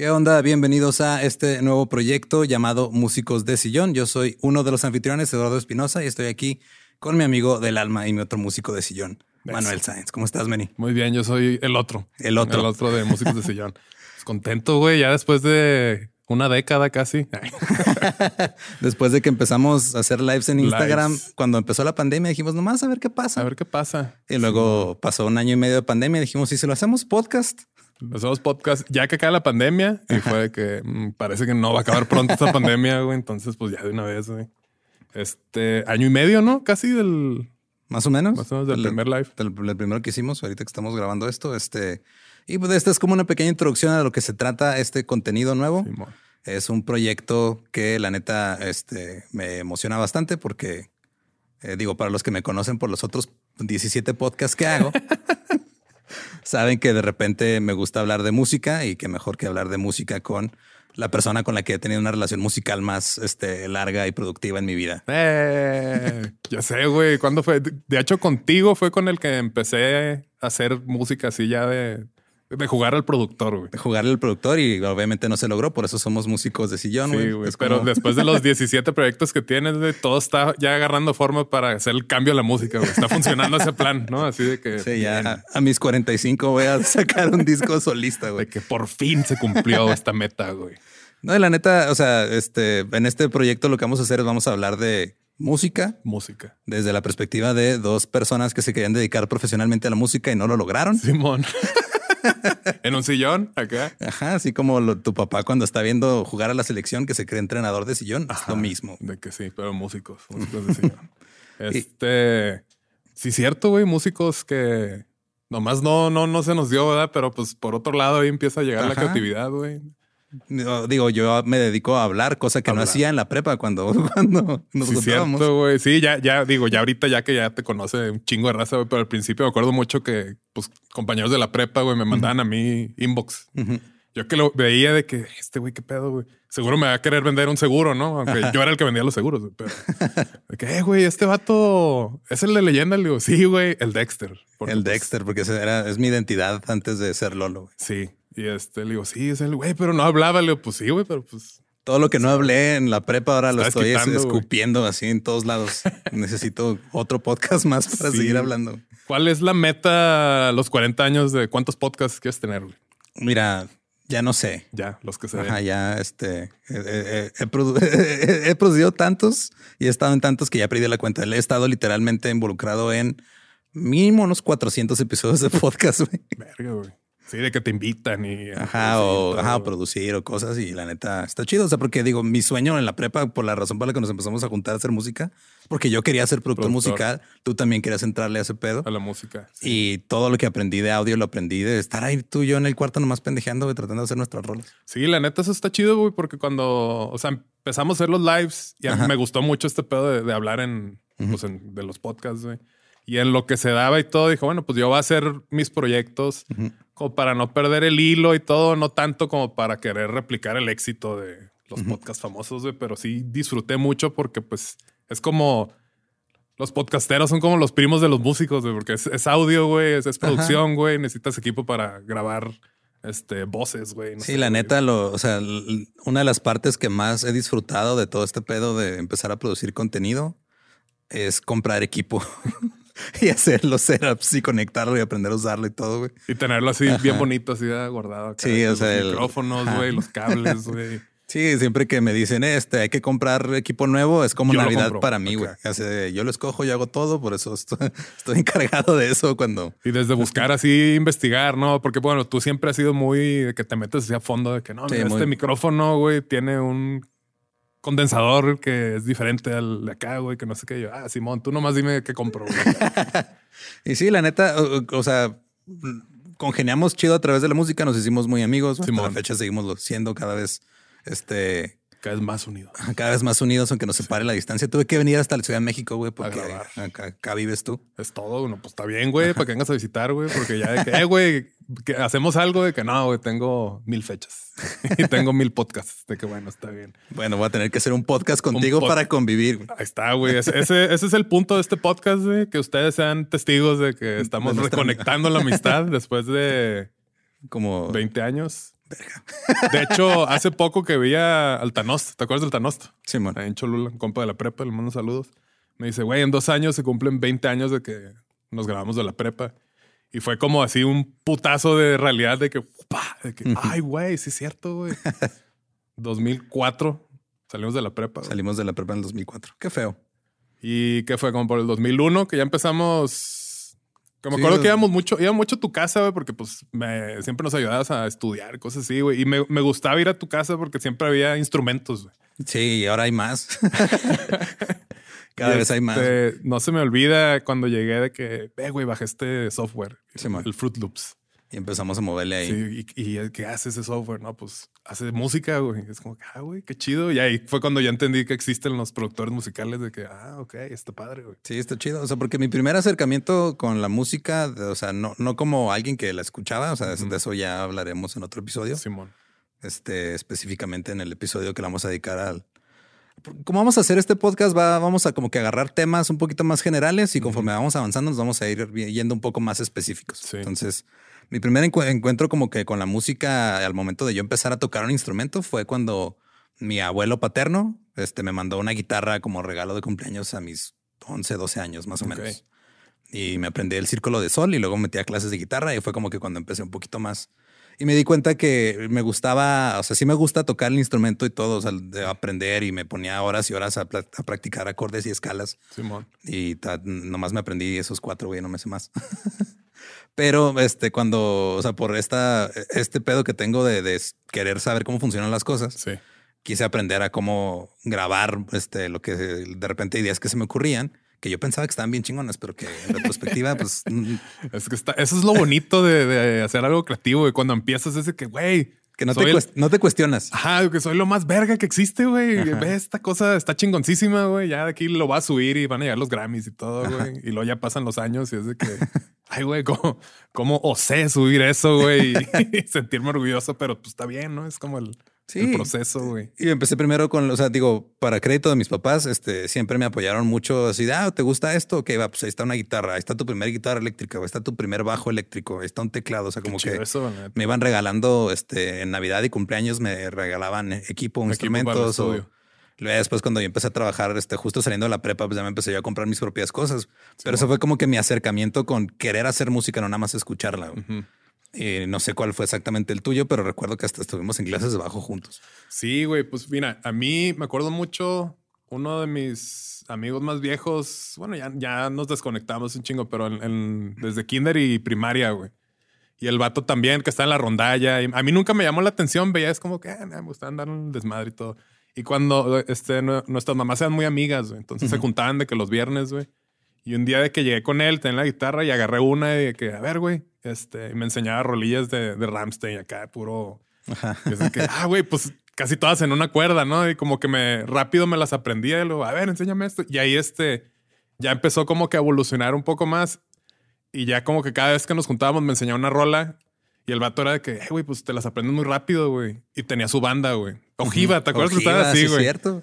¿Qué onda? Bienvenidos a este nuevo proyecto llamado Músicos de Sillón. Yo soy uno de los anfitriones, Eduardo Espinosa, y estoy aquí con mi amigo del alma y mi otro músico de sillón, Manuel Sáenz. ¿Cómo estás, Meni? Muy bien, yo soy el otro. El otro. El otro de Músicos de Sillón. Pues contento, güey, ya después de una década casi. Después de que empezamos a hacer lives en Instagram, Lives. cuando empezó la pandemia, dijimos nomás a ver qué pasa. A ver qué pasa. y luego pasó un año y medio de pandemia y dijimos, ¿y si lo hacemos podcast? Hacemos podcast ya que acaba la pandemia y fue de que mm, parece que no va a acabar pronto esta pandemia, güey. Entonces, pues ya de una vez, güey. Este año y medio, ¿no? Casi del Más o menos. Más o menos del primer live. Del, del primero que hicimos, ahorita que estamos grabando esto. Este, y pues esta es como una pequeña introducción a lo que se trata este contenido nuevo. Es un proyecto que la neta este, me emociona bastante porque, eh, digo, para los que me conocen por los otros 17 podcasts que hago, saben que de repente me gusta hablar de música y que mejor que hablar de música con la persona con la que he tenido una relación musical más este, larga y productiva en mi vida. Eh, ya sé, güey. ¿Cuándo fue? De hecho, contigo fue con el que empecé a hacer música así ya de, de jugar al productor, güey. De jugarle al productor y obviamente no se logró, por eso somos músicos de sillón. Sí, güey. Pero como- después de los 17 proyectos que tienes, güey, todo está ya agarrando forma para hacer el cambio a la música, güey. Está funcionando ese plan, ¿no? Así de que... Sí, ya bien, a mis 45 voy a sacar un disco solista, güey. De que por fin se cumplió esta meta, güey. No, y la neta, o sea, este, en este proyecto lo que vamos a hacer es vamos a hablar de música Música. desde la perspectiva de dos personas que se querían dedicar profesionalmente a la música y no lo lograron. Simón. en un sillón acá. Ajá, así como lo- tu papá cuando está viendo jugar a la selección que se cree entrenador de sillón, es lo mismo. De que sí, pero músicos, músicos de sillón. Este, sí, cierto, güey, músicos que nomás no, no, no se nos dio, ¿verdad? Pero pues por otro lado ahí empieza a llegar la creatividad, güey. Digo, yo me dedico a hablar, cosa que no hacía en la prepa cuando, cuando nos Sí, juntábamos. cierto, güey. Sí, ya, ya digo, ya ahorita ya que ya te conoce un chingo de raza, pero al principio me acuerdo mucho que, pues, compañeros de la prepa, güey, me mandaban a mí inbox. Yo que lo veía de que este güey, qué pedo, güey. seguro me va a querer vender un seguro, ¿no? Aunque yo era el que vendía los seguros. Pero de que, eh, güey, este vato es el de leyenda. Le digo, sí, güey, el Dexter. El Dexter, porque era, es mi identidad antes de ser Lolo. güey. Sí. Y este le digo, sí, es el güey, pero no hablaba. Le digo, pues sí, güey, pero pues Todo lo que no hablé en la prepa ahora lo estoy quitando, escupiendo así en todos lados. Necesito otro podcast más para Sí. seguir hablando. ¿Cuál es la meta a los 40 años de cuántos podcasts quieres tener? Mira, ya no sé. Ya, los que se Ajá, ven. ya este eh, eh, he, produ- he producido tantos y he estado en tantos que ya perdí la cuenta. He estado literalmente involucrado en mínimo unos 400 episodios de podcast. güey. Verga, güey. Sí, de que te invitan y. Ajá, o todo. ajá, o producir o cosas. Y la neta está chido. O sea, porque digo, mi sueño en la prepa, por la razón por la que nos empezamos a juntar a hacer música, porque yo quería ser productor, Productor. musical. Tú también querías entrarle a ese pedo. A la música. Sí. Y todo lo que aprendí de audio lo aprendí de estar ahí tú y yo en el cuarto nomás pendejeando, güey, tratando de hacer nuestras rolas. Sí, la neta, eso está chido, güey, porque cuando, o sea, empezamos a hacer los lives y Ajá. me gustó mucho este pedo de, de hablar en, pues, en- de los podcasts, güey. Y en lo que se daba y todo, dije, bueno, pues yo voy a hacer mis proyectos como para no perder el hilo y todo, no tanto como para querer replicar el éxito de los podcasts famosos, güey, pero sí disfruté mucho porque pues es como los podcasteros son como los primos de los músicos, güey, porque es, es audio, güey, es, es producción, güey, necesitas equipo para grabar este voces, güey. no Sí, sé, la güey. neta, lo, o sea, una de las partes que más he disfrutado de todo este pedo de empezar a producir contenido es comprar equipo y hacer los setups y conectarlo y aprender a usarlo y todo, güey. Y tenerlo así bien bonito, así de guardado. acá, Sí, o los sea, el- micrófonos, Ajá. güey, los cables, güey. Sí, siempre que me dicen este, hay que comprar equipo nuevo, es como Yo Navidad para mí, güey. Yo lo escojo, yo hago todo, por eso estoy, estoy encargado de eso cuando. Y desde buscar así, investigar, ¿no? Porque bueno, tú siempre has sido muy de que te metes así a fondo de que no, Sí, mira, muy- este micrófono, güey, tiene un condensador que es diferente al de acá, güey, que no sé qué. Yo, ah, Simón, tú nomás dime qué compro. Y sí, la neta, o, o sea, congeniamos chido a través de la música, nos hicimos muy amigos. Hasta la Simón. fecha seguimos siendo cada vez, este, Cada vez más unido. cada vez más unidos, aunque nos separe la distancia. Tuve que venir hasta la Ciudad de México, güey, porque acá, acá vives tú. Es todo, bueno, pues está bien, güey, para que vengas a visitar, güey, porque ya de que, eh, güey, que hacemos algo de que no, güey, tengo mil fechas y tengo mil podcasts. De que bueno, está bien. Bueno, voy a tener que hacer un podcast contigo pod- para convivir. güey. Ahí está, güey. Ese, ese, ese es el punto de este podcast, güey. Que ustedes sean testigos de que estamos De reconectando la amistad después de Como 20 años. De hecho, hace poco que vi a Altanost. ¿Te acuerdas del Altanost? Simón. Ahí en Cholula, un compa de la prepa, le mando saludos. Me dice, güey, en dos años se cumplen 20 años de que nos grabamos de la prepa. Y fue como así un putazo de realidad de que, ¡upa! de que ay, güey, sí es cierto, güey. 2004 salimos de la prepa. güey. Salimos de la prepa en el 2004. Qué feo. Y que fue como por el 2001 que ya empezamos. Como me Sí, acuerdo que íbamos mucho, íbamos mucho a tu casa, güey, porque pues me, siempre nos ayudabas a estudiar, cosas así, güey. Y me, me gustaba ir a tu casa porque siempre había instrumentos, güey. Sí, y ahora hay más. Cada Y, vez hay más. este, No se me olvida cuando llegué de que, eh, güey, bajé este software, Sí, el Fruit Loops. Y empezamos a moverle ahí. Sí, y, y ¿qué hace ese software? No, pues hace música, güey. Es como, ah, güey, qué chido. Y ahí fue cuando ya entendí que existen los productores musicales de que, ah, ok, está padre, güey. Sí, está chido. O sea, porque mi primer acercamiento con la música, o sea, no, no como alguien que la escuchaba, o sea, de- de eso ya hablaremos en otro episodio. Simón. Este, específicamente en el episodio que le vamos a dedicar al. Como vamos a hacer este podcast, va, vamos a como que agarrar temas un poquito más generales y conforme vamos avanzando nos vamos a ir yendo un poco más específicos. Sí. Entonces, mi primer encu- encuentro como que con la música al momento de yo empezar a tocar un instrumento fue cuando mi abuelo paterno este, me mandó una guitarra como regalo de cumpleaños a mis 11, 12 años más o menos. Y me aprendí el círculo de sol y luego metí a clases de guitarra y fue como que cuando empecé un poquito más. Y me di cuenta que me gustaba, o sea, sí me gusta tocar el instrumento y todo, o sea, de aprender y me ponía horas y horas a, practicar acordes y escalas. Simón. Y nomás me aprendí esos cuatro, güey, no me sé más. Pero este, cuando, o sea, por esta, este pedo que tengo de, de querer saber cómo funcionan las cosas, Sí. quise aprender a cómo grabar este, lo que de repente ideas que se me ocurrían, que yo pensaba que estaban bien chingonas, pero que en retrospectiva, pues mm, Es que está, eso es lo bonito de, de hacer algo creativo y cuando empiezas es de que, güey, que no te, el- no te cuestionas. Ajá, que soy lo más verga que existe, güey. Ve esta cosa, está chingoncísima, güey. Ya de aquí lo va a subir y van a llegar los Grammys y todo, güey. Y luego ya pasan los años y es de que, ay, güey, ¿cómo, cómo osé subir eso, güey? Y sentirme orgulloso, pero pues está bien, ¿no? Es como el el proceso, güey. Y empecé primero con, o sea, digo, para crédito de mis papás, este, siempre me apoyaron mucho así ah, ¿te gusta esto? Ok, va, pues ahí está una guitarra, ahí está tu primera guitarra eléctrica, ahí está tu primer bajo eléctrico, ahí está un teclado, o sea, como que me iban regalando, este, en Navidad y cumpleaños me regalaban equipo, instrumentos o... Luego después cuando yo empecé a trabajar, este, justo saliendo de la prepa, pues ya me empecé yo a comprar mis propias cosas. Pero eso fue como que mi acercamiento con querer hacer música, no nada más escucharla. Y no sé cuál fue exactamente el tuyo, pero recuerdo que hasta estuvimos en clases de bajo juntos. Sí, güey. Pues mira, a mí me acuerdo mucho uno de mis amigos más viejos. Bueno, ya, ya nos desconectamos un chingo, pero desde kinder y primaria, güey. Y el vato también, que está en la rondalla. Y a mí nunca me llamó la atención. Veía, es como que ah, me gusta andar un desmadre y todo. Y cuando este, nuestras mamás eran muy amigas, güey. Entonces se juntaban de que los viernes, güey. Y un día de que llegué con él, tenía la guitarra y agarré una y de que, a ver, güey, este, me enseñaba rolillas de, de Ramstein acá, puro. Ajá. que, ah, güey, pues casi todas en una cuerda, ¿no? Y como que me rápido me las aprendía y luego, a ver, enséñame esto. Y ahí este, ya empezó como que a evolucionar un poco más. Y ya como que cada vez que nos juntábamos me enseñaba una rola y el vato era de que, güey, pues te las aprendes muy rápido, güey. Y tenía su banda, güey. Ojiva, ¿te acuerdas que estaba así, güey? cierto.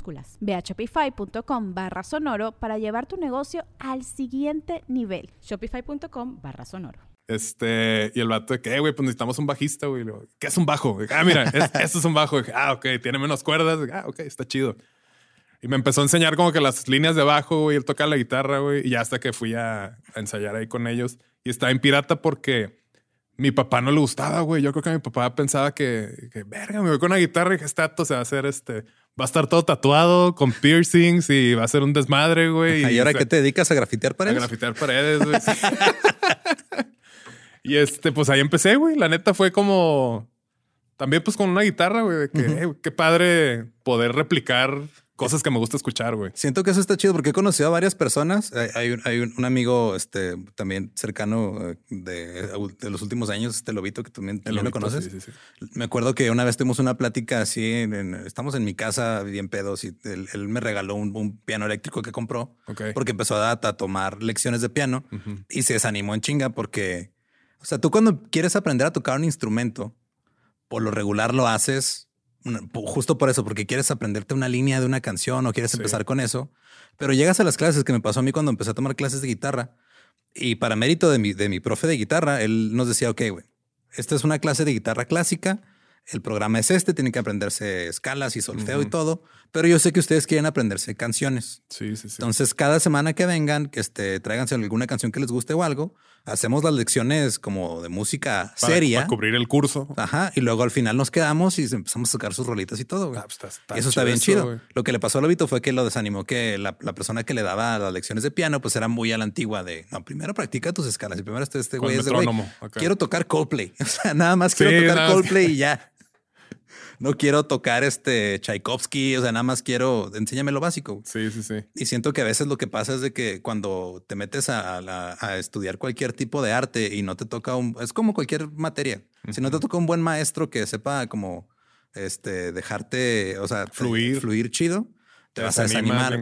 Ve a shopify.com barra sonoro para llevar tu negocio al siguiente nivel. Shopify.com barra sonoro. Este, y el vato de que, güey, pues necesitamos un bajista, güey. ¿Qué es un bajo? Ah, mira, esto es un bajo. Ah, ok, tiene menos cuerdas. Ah, ok, está chido. Y me empezó a enseñar como que las líneas de bajo, güey. Él toca la guitarra, güey. Y ya hasta que fui a, a ensayar ahí con ellos. Y estaba en pirata porque mi papá no le gustaba, güey. Yo creo que mi papá pensaba que, que verga, me voy con una guitarra y que este se va a hacer este va a estar todo tatuado con piercings y va a ser un desmadre, güey. ¿Y, ahora qué te dedicas a grafitear paredes? A grafitear paredes, güey. y este, pues ahí empecé, güey. La neta fue como también, pues con una guitarra, güey. Que qué padre poder replicar cosas que me gusta escuchar, güey. Siento que eso está chido porque he conocido a varias personas. Hay, un, amigo este, también cercano eh, de, los últimos años, este Lobito, que también, lo conoces. Me acuerdo que una vez tuvimos una plática así, estamos en mi casa bien pedos y él, me regaló un, piano eléctrico que compró porque empezó a, a, tomar lecciones de piano y se desanimó en chinga porque, o sea, tú cuando quieres aprender a tocar un instrumento, por lo regular lo haces justo por eso, porque quieres aprenderte una línea de una canción o quieres empezar con eso, pero llegas a las clases que me pasó a mí cuando empecé a tomar clases de guitarra y para mérito de mi, de mi profe de guitarra, él nos decía, ok, güey, esta es una clase de guitarra clásica, el programa es este, tienen que aprenderse escalas y solfeo y todo, pero yo sé que ustedes quieren aprenderse canciones. Sí, sí, sí. Entonces, cada semana que vengan, que este, tráiganse alguna canción que les guste o algo, hacemos las lecciones como de música seria. Para cubrir el curso. Ajá. Y luego al final nos quedamos y empezamos a sacar sus rolitas y todo. Ah, pues eso está bien chido. Lo que le pasó a Lobito fue que lo desanimó que la, persona que le daba las lecciones de piano, pues era muy a la antigua de no, primero practica tus escalas y primero este, este güey es de güey. Quiero tocar Coldplay. O sea, nada más quiero tocar Coldplay y ya no quiero tocar este Tchaikovsky, o sea, nada más quiero, enséñame lo básico. Sí, sí, sí. Y siento que a veces lo que pasa es de que cuando te metes a, estudiar cualquier tipo de arte y no te toca un, es como cualquier materia. Si no te toca un buen maestro que sepa como, este, dejarte, o sea, fluir, fluir chido, te, vas a desanimar.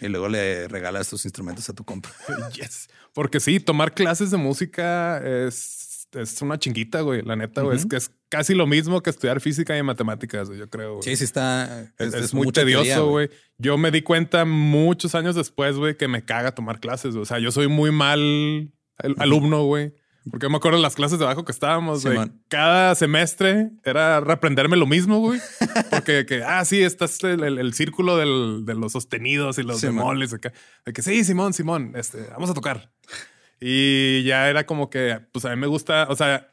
y luego le regalas tus instrumentos a tu compa. yes. Porque sí, tomar clases de música es es una chinguita, güey. La neta, güey. Es que es casi lo mismo que estudiar física y matemáticas, yo creo. Sí, sí está. Es, muy tedioso, güey. Yo me di cuenta muchos años después, güey, que me caga tomar clases. O sea, yo soy muy mal alumno, güey. Porque me acuerdo de las clases de abajo que estábamos, güey. Cada semestre era reaprenderme lo mismo, güey. Porque, que, ah, sí, está el, el, círculo del, de los sostenidos y los bemoles. De que, sí, Simón, Simón, este, vamos a tocar. Y ya era como que, pues a mí me gusta, o sea,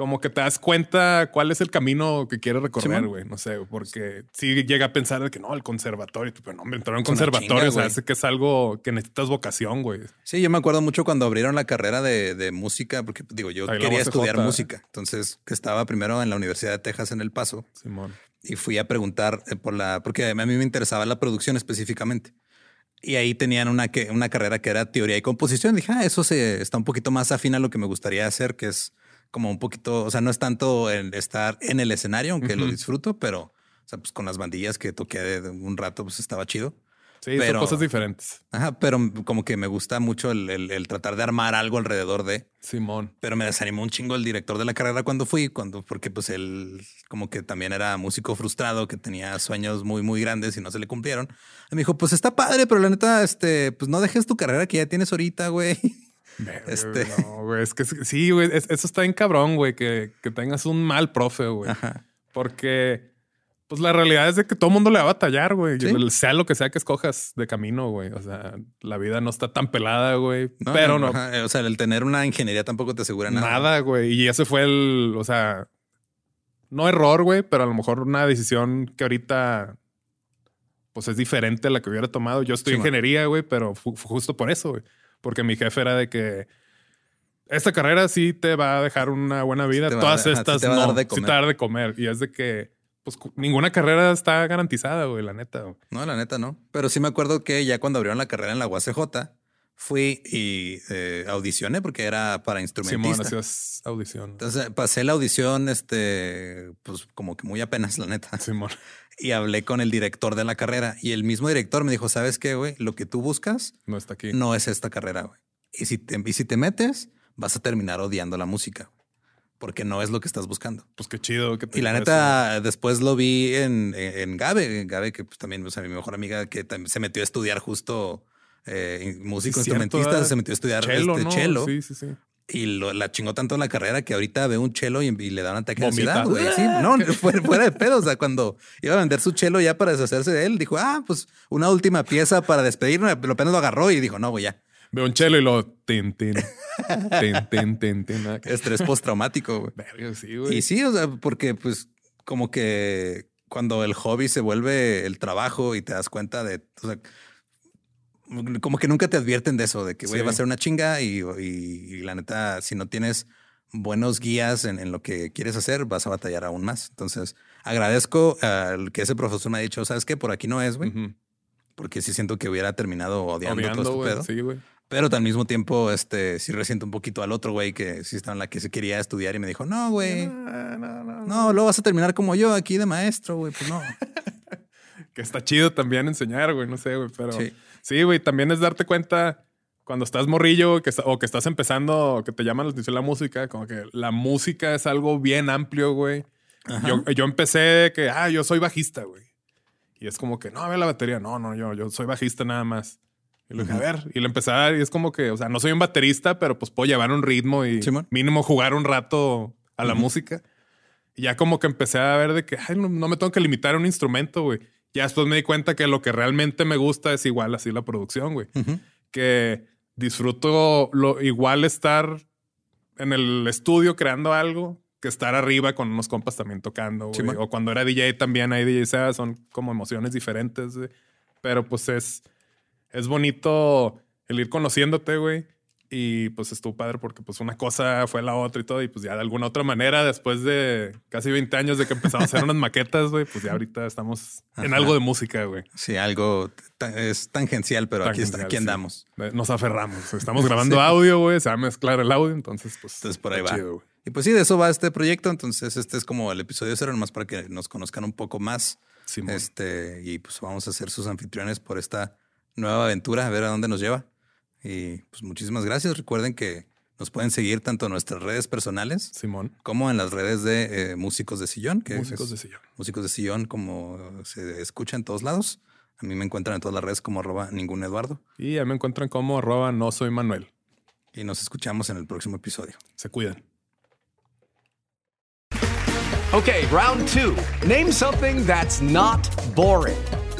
como que te das cuenta cuál es el camino que quieres recorrer, güey. No sé, porque si llega a pensar de que no, el conservatorio, pero no, hombre, entrar en un conservatorio, o sea, hace que es algo que necesitas vocación, güey. Sí, yo me acuerdo mucho cuando abrieron la carrera de, música, porque digo, yo quería estudiar música. Entonces, que estaba primero en la Universidad de Texas en El Paso. Simón. Y fui a preguntar eh, por la, porque a mí me interesaba la producción específicamente. Y ahí tenían una, que, una carrera que era teoría y composición. Dije, ah, eso se, está un poquito más afín a lo que me gustaría hacer, que es como un poquito, o sea, no es tanto el estar en el escenario, aunque lo disfruto, pero o sea, pues con las bandillas que toqué de un rato, pues estaba chido. Sí, pero, son cosas diferentes. Ajá, pero como que me gusta mucho el, tratar de armar algo alrededor de Simón. Pero me desanimó un chingo el director de la carrera cuando fui, cuando, porque pues él como que también era músico frustrado, que tenía sueños muy, muy grandes y no se le cumplieron. Y me dijo, pues está padre, pero la neta, este, pues no dejes tu carrera que ya tienes ahorita, güey. Este. No, güey, es que sí, güey, eso está en cabrón, güey, que, que, tengas un mal profe, güey. Porque, pues la realidad es de que todo el mundo le va a batallar, güey. Sea lo que sea que escojas de camino, güey. O sea, la vida no está tan pelada, güey. pero no. O sea, el tener una ingeniería tampoco te asegura nada. Nada, güey. Y ese fue el, o sea, no error, güey, pero a lo mejor una decisión que ahorita pues es diferente a la que hubiera tomado. Yo estoy en ingeniería, güey, pero fue justo por eso, güey porque mi jefe era de que esta carrera sí te va a dejar una buena vida, todas estas no, sí te va a dar de comer. Y es de que pues ninguna carrera está garantizada, güey, la neta. No, la neta no. Pero sí me acuerdo que ya cuando abrieron la carrera en la UACJ, fui y eh, audicioné porque era para instrumentista. Simón, hacías audición. Entonces pasé la audición, este, pues como que muy apenas, la neta. Simón. Y hablé con el director de la carrera y el mismo director me dijo, ¿sabes qué, güey? Lo que tú buscas no está aquí. No es esta carrera, güey. Y si te, y si te metes, vas a terminar odiando la música. Porque no es lo que estás buscando. Pues qué chido. Que y la neta, después lo vi en, en, Gabe, Gabe, que pues también, o sea, mi mejor amiga que se metió a estudiar justo eh, músico instrumentista, se metió a estudiar chelo, este, Sí, sí, sí. Y la chingó tanto en la carrera que ahorita ve un chelo y, le da un ataque de ansiedad, güey. Sí, no, fuera, de pedo. O sea, cuando iba a vender su chelo ya para deshacerse de él, dijo, ah, pues una última pieza para despedirme. Pero apenas lo agarró y dijo, no, güey, ya. Veo un chelo y lo tin, tin, tin, tin, tin, Estrés postraumático, güey. Sí, güey. Y sí, o sea, porque pues como que cuando el hobby se vuelve el trabajo y te das cuenta de, o sea, como que nunca te advierten de eso, de que voy va a ser una chinga y, la neta, si no tienes buenos guías en, lo que quieres hacer, vas a batallar aún más. Entonces, agradezco al que ese profesor me ha dicho, ¿sabes qué? Por aquí no es, güey. Porque sí siento que hubiera terminado odiando, todo este pedo. Sí, güey. Pero al mismo tiempo, este, sí resiento un poquito al otro güey que sí estaba en la que se quería estudiar y me dijo, no, güey. No, no, no, no, luego vas a terminar como yo aquí de maestro, güey. Pues no. que está chido también enseñar, güey. No sé, güey, pero... Sí. Sí, güey, también es darte cuenta cuando estás morrillo que, o que estás empezando, o que te llaman la atención la música, como que la música es algo bien amplio, güey. Yo, yo, empecé que, ah, yo soy bajista, güey. Y es como que, no, a ver la batería. No, no, yo, yo soy bajista nada más. Y lo dije, a ver, y lo empecé a dar, y es como que, o sea, no soy un baterista, pero pues puedo llevar un ritmo y mínimo jugar un rato a la música. Y ya como que empecé a ver de que, ay, no, no me tengo que limitar a un instrumento, güey ya después me di cuenta que lo que realmente me gusta es igual así la producción, güey. Que disfruto lo igual estar en el estudio creando algo que estar arriba con unos compas también tocando, güey. o cuando era DJ también hay DJ, sea, son como emociones diferentes, güey. Pero pues es, es bonito el ir conociéndote, güey. Y pues estuvo padre porque pues una cosa fue la otra y todo. Y pues ya de alguna otra manera, después de casi 20 años de que empezamos a hacer unas maquetas, güey, pues ya ahorita estamos en algo de música, güey. Sí, algo es tangencial, pero aquí, está, aquí andamos. Nos aferramos. Estamos grabando audio, güey, se va a mezclar el audio, entonces pues... Entonces por ahí va. y pues sí, de eso va este proyecto. Entonces este es como el episodio cero, nomás para que nos conozcan un poco más. este, y pues vamos a ser sus anfitriones por esta nueva aventura, a ver a dónde nos lleva. Y pues muchísimas gracias. Recuerden que nos pueden seguir tanto en nuestras redes personales, Simón, como en las redes de eh, Músicos de Sillón. Que músicos de Sillón. Músicos de Sillón, como se escucha en todos lados. A mí me encuentran en todas las redes como arroba ningún Eduardo. Y a mí me encuentran como arroba no soy Manuel. Y nos escuchamos en el próximo episodio. Se cuidan. Okay, round two. Name something that's not boring.